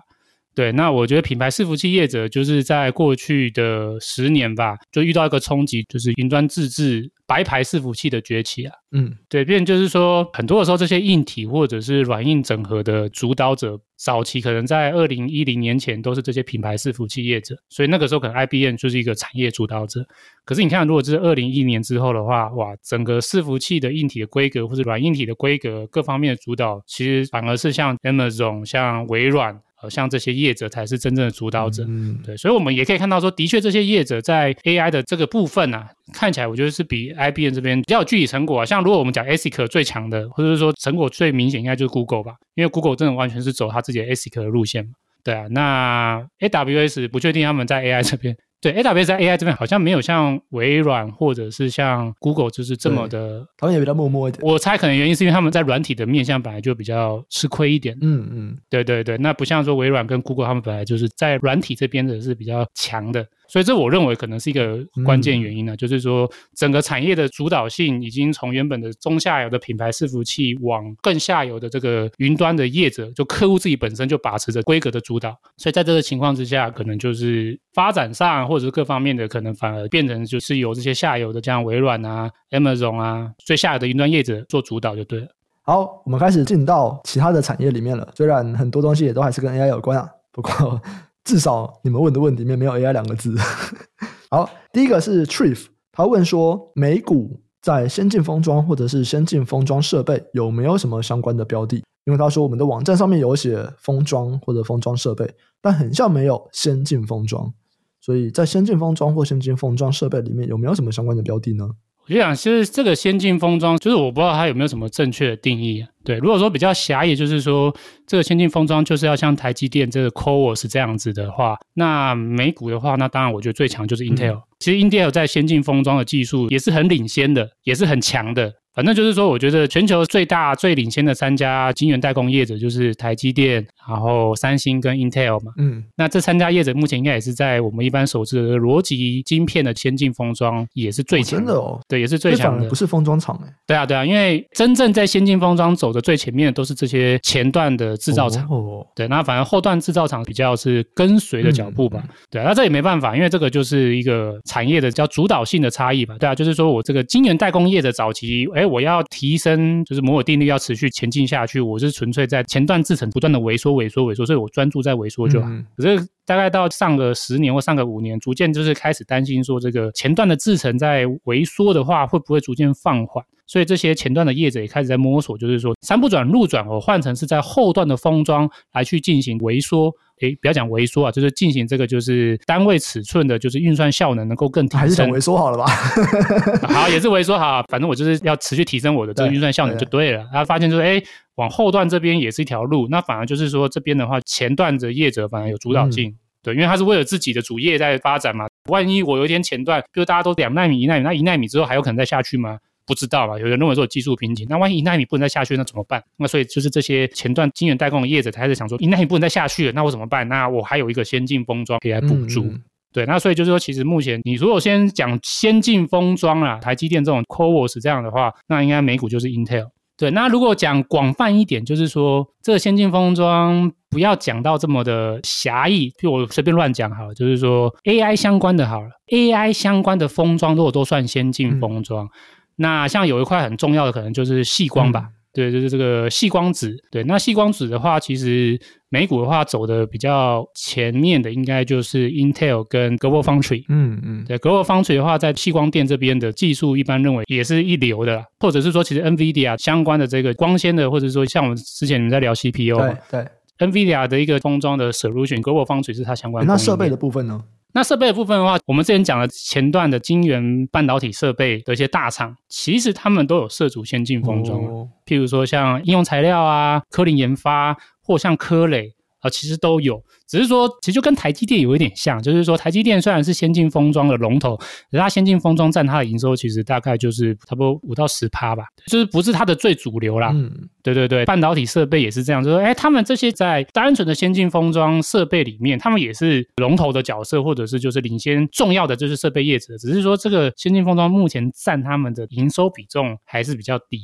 对，那我觉得品牌伺服器业者就是在过去的十年吧，就遇到一个冲击，就是云端自制白牌伺服器的崛起啊。嗯，对，变就是说，很多的时候，这些硬体或者是软硬整合的主导者，早期可能在二零一零年前都是这些品牌伺服器业者，所以那个时候可能 IBM 就是一个产业主导者。可是你看，如果这是二零一零年之后的话，哇，整个伺服器的硬体的规格或者软硬体的规格各方面的主导，其实反而是像 Amazon、像微软。呃，像这些业者才是真正的主导者，嗯，对，所以我们也可以看到说，的确这些业者在 AI 的这个部分啊，看起来我觉得是比 IBM 这边比较有具体成果啊。像如果我们讲 ASIC 最强的，或者是说成果最明显，应该就是 Google 吧，因为 Google 真的完全是走他自己的 ASIC 的路线嘛。对啊，那 AWS 不确定他们在 AI 这边。对，AWS 在 AI 这边好像没有像微软或者是像 Google 就是这么的，他们也比较默默一点。我猜可能原因是因为他们在软体的面向本来就比较吃亏一点。嗯嗯，对对对，那不像说微软跟 Google 他们本来就是在软体这边的是比较强的。所以这我认为可能是一个关键原因呢，嗯、就是说整个产业的主导性已经从原本的中下游的品牌伺服器往更下游的这个云端的业者，就客户自己本身就把持着规格的主导。所以在这个情况之下，可能就是发展上或者是各方面的可能反而变成就是由这些下游的，像微软啊、Amazon 啊，最下游的云端业者做主导就对了。好，我们开始进到其他的产业里面了。虽然很多东西也都还是跟 AI 有关啊，不过。至少你们问的问题里面没有 AI 两个字。好，第一个是 Triff，他问说，美股在先进封装或者是先进封装设备有没有什么相关的标的？因为他说我们的网站上面有写封装或者封装设备，但很像没有先进封装，所以在先进封装或先进封装设备里面有没有什么相关的标的呢？我就想，其实这个先进封装，就是我不知道它有没有什么正确的定义。对，如果说比较狭义，就是说这个先进封装就是要像台积电这个 CoWoS 这样子的话，那美股的话，那当然我觉得最强就是 Intel。嗯、其实 Intel 在先进封装的技术也是很领先的，也是很强的。反正就是说，我觉得全球最大、最领先的三家晶圆代工业者就是台积电，然后三星跟 Intel 嘛。嗯，那这三家业者目前应该也是在我们一般熟知的逻辑晶片的先进封装也是最强的。哦，的哦，对，也是最强的。不是封装厂哎。对啊，对啊，因为真正在先进封装走的最前面的都是这些前段的制造厂。哦。对，那反而后段制造厂比较是跟随的脚步吧。嗯、对啊，那这也没办法，因为这个就是一个产业的叫主导性的差异吧。对啊，就是说我这个晶圆代工业的早期，哎。我要提升，就是摩尔定律要持续前进下去。我是纯粹在前段制程不断的萎缩、萎缩、萎缩，所以我专注在萎缩就好。嗯、可是大概到上个十年或上个五年，逐渐就是开始担心说，这个前段的制程在萎缩的话，会不会逐渐放缓？所以这些前段的业者也开始在摸索，就是说三不转路转，我换成是在后段的封装来去进行萎缩。诶，不要讲萎缩啊，就是进行这个就是单位尺寸的，就是运算效能能够更提升。还是讲萎缩好了吧？好，也是萎缩好，反正我就是要持续提升我的这个运算效能就对了。对对对，然后发现就是，诶，往后段这边也是一条路，那反而就是说这边的话，前段的业者反而有主导性，嗯、对，因为他是为了自己的主业在发展嘛。万一我有一天前段，比如大家都两纳米、一纳米，那一纳米之后还有可能再下去吗？不知道吧？有人认为说有技术瓶颈，那万一一纳米不能再下去，那怎么办？那所以就是这些前段晶圆代工的业者，他开始想说，一纳米不能再下去了，那我怎么办？那我还有一个先进封装可以来补助。嗯嗯对，那所以就是说，其实目前你如果先讲先进封装啊，台积电这种 CoWoS 这样的话，那应该美股就是 Intel。对，那如果讲广泛一点，就是说这个先进封装不要讲到这么的狭义，就我随便乱讲好了，就是说 AI 相关的好了，AI 相关的封装如果都算先进封装。嗯那像有一块很重要的，可能就是细光吧，嗯、对，就是这个细光子。对，那细光子的话，其实美股的话走的比较前面的，应该就是 Intel 跟 GlobalFoundries。嗯嗯，对，GlobalFoundries 的话，在细光电这边的技术，一般认为也是一流的，或者是说，其实 NVIDIA 相关的这个光纤的，或者说像我们之前你们在聊 CPU，对对，NVIDIA 的一个封装的 solution，GlobalFoundries 是它相关的。那设备的部分呢？那设备的部分的话，我们之前讲的前段的晶圆半导体设备的一些大厂，其实他们都有涉足先进封装，哦、譬如说像应用材料啊、科林研发，或像科磊。啊，其实都有，只是说，其实就跟台积电有一点像，就是说，台积电虽然是先进封装的龙头，可是它先进封装占它的营收，其实大概就是差不多五到十趴吧，就是不是它的最主流啦。嗯，对对对，半导体设备也是这样，就是说，哎，他们这些在单纯的先进封装设备里面，他们也是龙头的角色，或者是就是领先重要的就是设备业者，只是说这个先进封装目前占他们的营收比重还是比较低，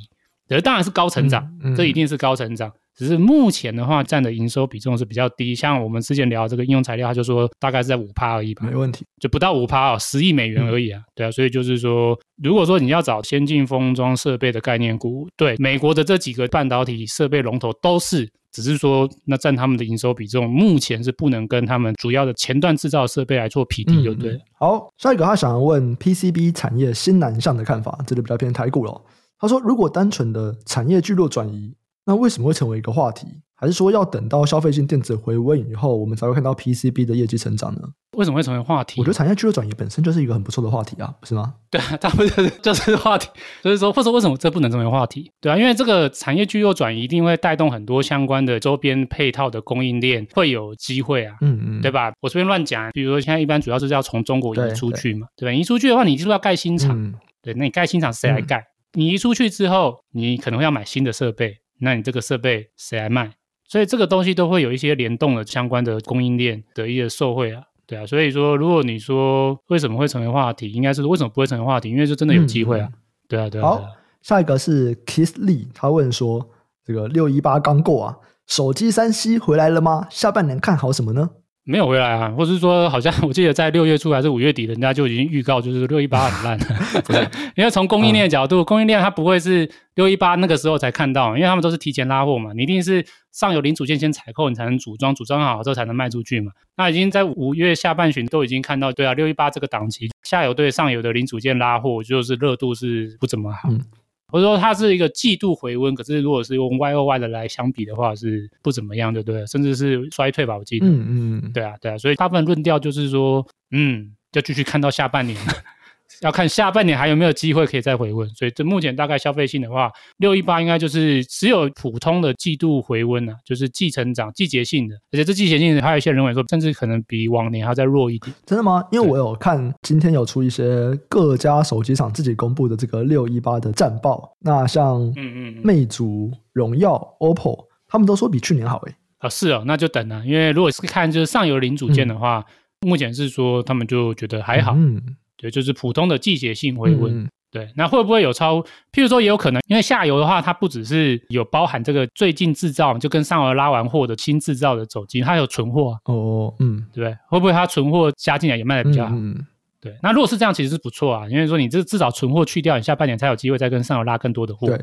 可是当然是高成长，嗯嗯、这一定是高成长。只是目前的话占的营收比重是比较低。像我们之前聊这个应用材料，他就说大概是在五趴而已吧，没问题，就不到五趴哦，十亿美元而已啊，嗯、对啊，所以就是说，如果说你要找先进封装设备的概念股，对美国的这几个半导体设备龙头都是。只是说，那占他们的营收比重，目前是不能跟他们主要的前段制造设备来做匹敌，对不对？好，下一个他想要问 PCB 产业新南向的看法，这里比较偏台股了。他说，如果单纯的产业聚落转移，那为什么会成为一个话题？还是说要等到消费性电子回温以后，我们才会看到 PCB 的业绩成长呢？为什么会成为话题？我觉得产业聚落转移本身就是一个很不错的话题啊，不是吗？对啊，它不就是就是话题，就是说，或者为什么这不能成为话题？对啊，因为这个产业聚落转移一定会带动很多相关的周边配套的供应链会有机会啊，嗯嗯，对吧？我随便乱讲，比如说现在一般主要是要从中国移出去嘛，对，吧？移出去的话，你就是要盖新厂，嗯、对，那你盖新厂谁来盖？嗯、你移出去之后，你可能会要买新的设备，那你这个设备谁来卖？所以这个东西都会有一些联动的相关的供应链的一些受惠啊，对啊，所以说如果你说为什么会成为话题，应该是为什么不会成为话题？因为就真的有机会啊，嗯、对啊，对啊。好，下一个是 Kiss Lee，他问说：这个六一八刚过啊，手机三 C 回来了吗？下半年看好什么呢？没有回来啊，或是说，好像我记得在六月初还是五月底，人家就已经预告，就是六一八很烂。因为从供应链的角度，供应链它不会是六一八那个时候才看到，因为他们都是提前拉货嘛，你一定是上游零组件先采购，你才能组装，组装好之后才能卖出去嘛。那已经在五月下半旬都已经看到，对啊，六一八这个档期，下游对上游的零组件拉货，就是热度是不怎么好。或者说它是一个季度回温，可是如果是用 Y O Y 的来相比的话，是不怎么样，对不对？甚至是衰退吧，我记得。嗯嗯，对啊对啊，所以大部分论调就是说，嗯，要继续看到下半年。要看下半年还有没有机会可以再回温，所以这目前大概消费性的话，六一八应该就是只有普通的季度回温啊，就是季成长、季节性的，而且这季节性的还有一些人认为说，甚至可能比往年还要再弱一点。真的吗？因为我有看今天有出一些各家手机厂自己公布的这个六一八的战报，那像嗯嗯，魅族、荣耀、OPPO，他们都说比去年好诶。啊，是哦，那就等了，因为如果是看就是上游零组件的话，嗯、目前是说他们就觉得还好。嗯。对，就是普通的季节性回温。嗯、对，那会不会有超？譬如说，也有可能，因为下游的话，它不只是有包含这个最近制造，就跟上游拉完货的新制造的走机，它有存货、啊。哦，嗯，对不对？会不会它存货加进来也卖的比较好？嗯，对。那如果是这样，其实是不错啊，因为说你这至少存货去掉，你下半年才有机会再跟上游拉更多的货。对，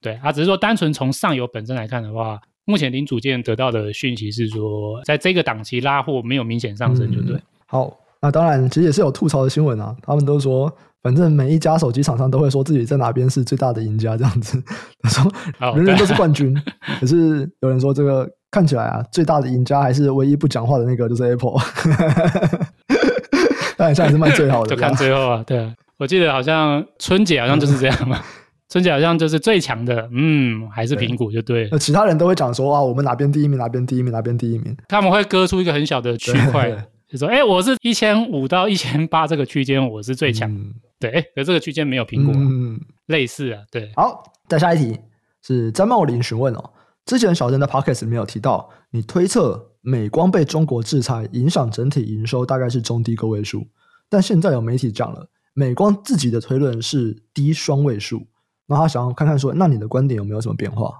对。啊，只是说单纯从上游本身来看的话，目前零组件得到的讯息是说，在这个档期拉货没有明显上升，就对。嗯、好。那当然，其实也是有吐槽的新闻啊。他们都说，反正每一家手机厂商都会说自己在哪边是最大的赢家，这样子。他说，人人都是冠军。可是有人说，这个看起来啊，最大的赢家还是唯一不讲话的那个，就是 Apple。但现在是卖最好的，就看最后啊。对啊，我记得好像春节好像就是这样嘛。春节好像就是最强的，嗯，还是苹果就对。那其他人都会讲说啊，我们哪边第一名，哪边第一名，哪边第一名。他们会割出一个很小的区块。就说，哎、欸，我是一千五到一千八这个区间，我是最强。嗯、对，哎，可这个区间没有苹果，嗯、类似啊。对，好，再下一题是詹茂林询问哦，之前小珍的 podcast 里面有提到，你推测美光被中国制裁影响整体营收大概是中低个位数，但现在有媒体讲了，美光自己的推论是低双位数，那他想要看看说，那你的观点有没有什么变化？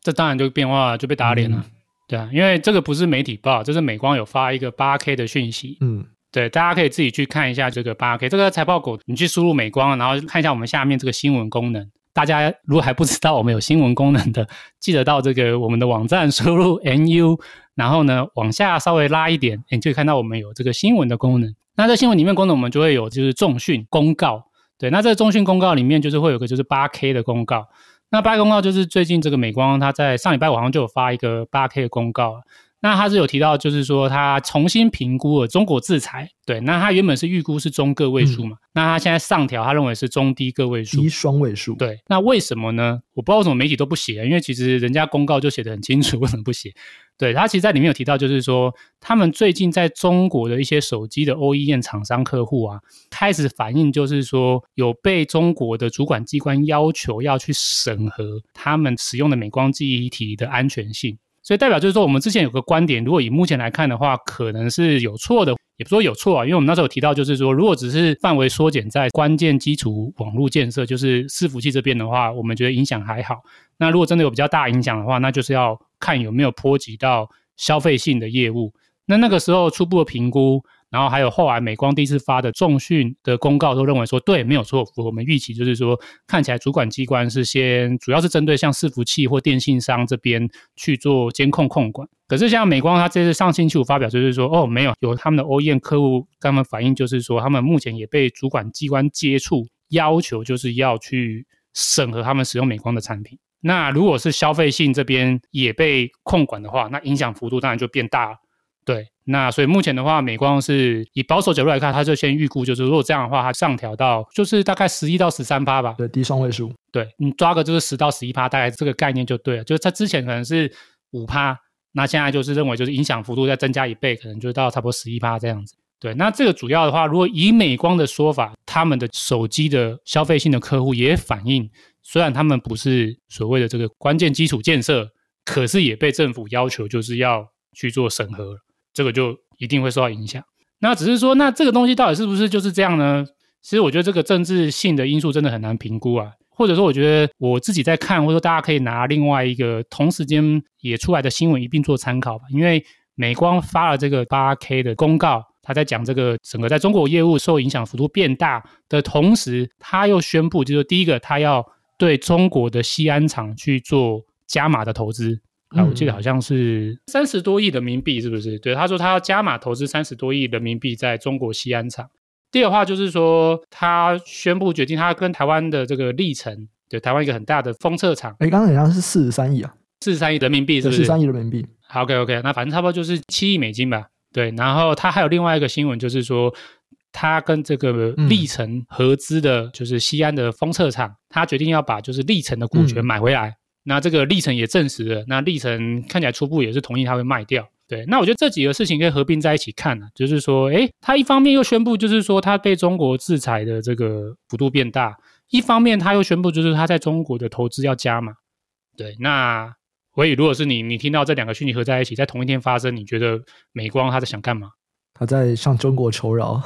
这当然就变化就被打脸了。嗯对啊，因为这个不是媒体报，这是美光有发一个八 K 的讯息。嗯，对，大家可以自己去看一下这个八 K。这个财报狗，你去输入美光，然后看一下我们下面这个新闻功能。大家如果还不知道我们有新闻功能的，记得到这个我们的网站输入 NU，然后呢往下稍微拉一点，你就可以看到我们有这个新闻的功能。那在新闻里面功能我们就会有就是重讯公告。对，那这个重讯公告里面就是会有个就是八 K 的公告。那八公告就是最近这个美光，它在上礼拜晚上就有发一个八 K 的公告。那他是有提到，就是说他重新评估了中国制裁。对，那他原本是预估是中个位数嘛，嗯、那他现在上调，他认为是中低个位数，低双位数。对，那为什么呢？我不知道为什么媒体都不写，因为其实人家公告就写得很清楚，为什么不写？对，他其实在里面有提到，就是说他们最近在中国的一些手机的 OEM 厂商客户啊，开始反映，就是说有被中国的主管机关要求要去审核他们使用的美光记忆体的安全性。所以代表就是说，我们之前有个观点，如果以目前来看的话，可能是有错的，也不说有错啊，因为我们那时候有提到，就是说，如果只是范围缩减在关键基础网络建设，就是伺服器这边的话，我们觉得影响还好。那如果真的有比较大影响的话，那就是要看有没有波及到消费性的业务。那那个时候初步的评估。然后还有后来美光第一次发的重讯的公告都认为说，对，没有错，符合我们预期，就是说看起来主管机关是先主要是针对像伺服器或电信商这边去做监控控管。可是像美光，它这次上星期五发表就是说，哦，没有，有他们的 OEM 客户跟他们反映，就是说他们目前也被主管机关接触，要求就是要去审核他们使用美光的产品。那如果是消费性这边也被控管的话，那影响幅度当然就变大了。对，那所以目前的话，美光是以保守角度来看，它就先预估，就是如果这样的话，它上调到就是大概十一到十三趴吧。对，低双位数。对，你抓个就是十到十一趴，大概这个概念就对了。就是它之前可能是五趴，那现在就是认为就是影响幅度再增加一倍，可能就到差不多十一趴这样子。对，那这个主要的话，如果以美光的说法，他们的手机的消费性的客户也反映，虽然他们不是所谓的这个关键基础建设，可是也被政府要求就是要去做审核。这个就一定会受到影响。那只是说，那这个东西到底是不是就是这样呢？其实我觉得这个政治性的因素真的很难评估啊。或者说，我觉得我自己在看，或者说大家可以拿另外一个同时间也出来的新闻一并做参考吧。因为美光发了这个八 K 的公告，他在讲这个整个在中国业务受影响幅度变大的同时，他又宣布，就是第一个，他要对中国的西安厂去做加码的投资。啊，我记得好像是三十多亿人民币，是不是？对，他说他要加码投资三十多亿人民币在中国西安厂。第二话就是说，他宣布决定，他跟台湾的这个历程，对，台湾一个很大的封测厂。哎，刚刚好像是四十三亿啊，四十三亿人民币，是不是？四十三亿人民币。好，OK OK，那反正差不多就是七亿美金吧。对，然后他还有另外一个新闻，就是说他跟这个历程合资的，就是西安的封测厂，他决定要把就是历程的股权买回来。嗯那这个力成也证实了，那力成看起来初步也是同意他会卖掉。对，那我觉得这几个事情可以合并在一起看、啊，就是说，诶，他一方面又宣布，就是说他被中国制裁的这个幅度变大，一方面他又宣布，就是他在中国的投资要加码。对，那所以如果是你，你听到这两个讯息合在一起，在同一天发生，你觉得美光他在想干嘛？他在向中国求饶。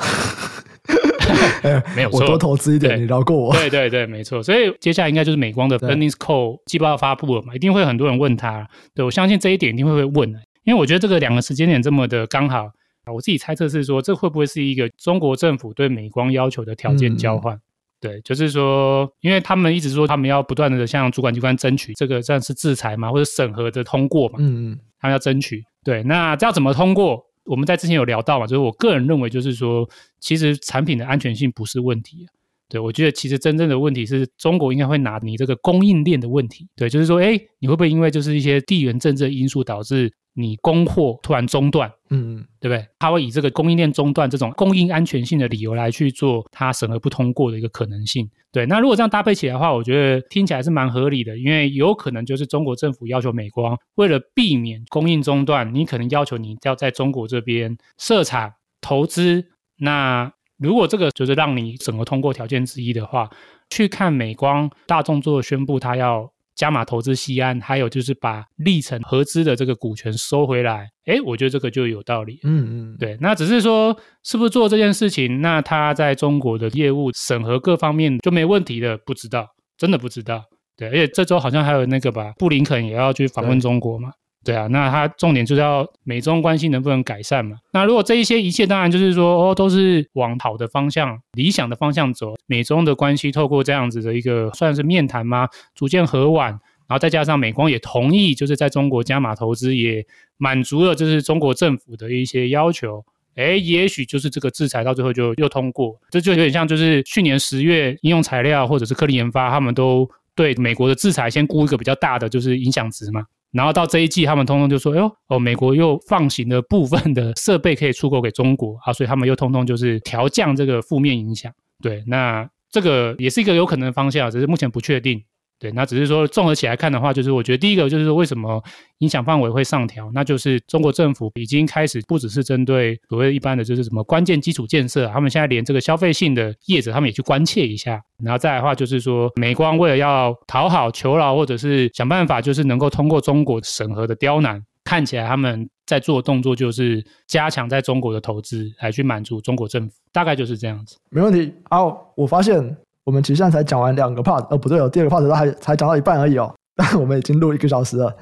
没有错，我多投资一点，你饶过我。对对对，没错。所以接下来应该就是美光的 earnings call 季报要发布了嘛，一定会很多人问他。对，我相信这一点一定会会问，因为我觉得这个两个时间点这么的刚好。我自己猜测是说，这会不会是一个中国政府对美光要求的条件交换？嗯、对，就是说，因为他们一直说他们要不断的向主管机关争取这个算是制裁嘛，或者审核的通过嘛。嗯嗯，他们要争取。对，那这要怎么通过？我们在之前有聊到嘛，就是我个人认为，就是说，其实产品的安全性不是问题。对，我觉得其实真正的问题是中国应该会拿你这个供应链的问题。对，就是说，哎，你会不会因为就是一些地缘政治因素导致你供货突然中断？嗯嗯，对不对？他会以这个供应链中断这种供应安全性的理由来去做他审核不通过的一个可能性。对，那如果这样搭配起来的话，我觉得听起来是蛮合理的，因为有可能就是中国政府要求美光，为了避免供应中断，你可能要求你要在中国这边设厂投资。那如果这个就是让你审核通过条件之一的话，去看美光大众做宣布他要加码投资西安，还有就是把力成合资的这个股权收回来，哎，我觉得这个就有道理。嗯嗯，对。那只是说是不是做这件事情，那他在中国的业务审核各方面就没问题的？不知道，真的不知道。对，而且这周好像还有那个吧，布林肯也要去访问中国嘛。对啊，那它重点就是要美中关系能不能改善嘛？那如果这一些一切，当然就是说哦，都是往好的方向、理想的方向走。美中的关系透过这样子的一个算是面谈吗？逐渐和缓，然后再加上美光也同意，就是在中国加码投资，也满足了就是中国政府的一些要求。诶，也许就是这个制裁到最后就又通过，这就有点像就是去年十月应用材料或者是科林研发，他们都对美国的制裁先估一个比较大的就是影响值嘛。然后到这一季，他们通通就说：“哎呦，哦，美国又放行了部分的设备可以出口给中国啊，所以他们又通通就是调降这个负面影响。对，那这个也是一个有可能的方向，只是目前不确定。”对，那只是说综合起来看的话，就是我觉得第一个就是说为什么影响范围会上调，那就是中国政府已经开始不只是针对所谓一般的就是什么关键基础建设，他们现在连这个消费性的业者，他们也去关切一下。然后再来的话，就是说美光为了要讨好、求饶，或者是想办法，就是能够通过中国审核的刁难，看起来他们在做的动作就是加强在中国的投资，来去满足中国政府，大概就是这样子。没问题。好，我发现。我们其实现在才讲完两个 part，哦，不对哦，第二个 part 都还才讲到一半而已哦。但我们已经录一个小时了。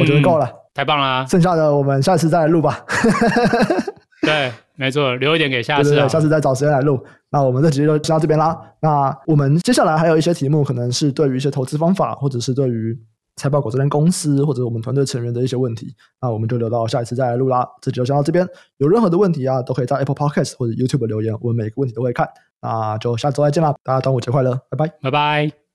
我觉得够了，嗯、太棒了、啊。剩下的我们下次再来录吧。对，没错，留一点给下次，对对对，下次再找时间来录。那我们这集就先到这边啦。那我们接下来还有一些题目，可能是对于一些投资方法，或者是对于财报狗这间公司，或者我们团队成员的一些问题。那我们就留到下一次再来录啦。这集就先到这边，有任何的问题啊，都可以在 Apple Podcast 或者 YouTube 留言，我们每个问题都会看。那就下周再见啦，大家端午节快乐，拜拜，拜拜。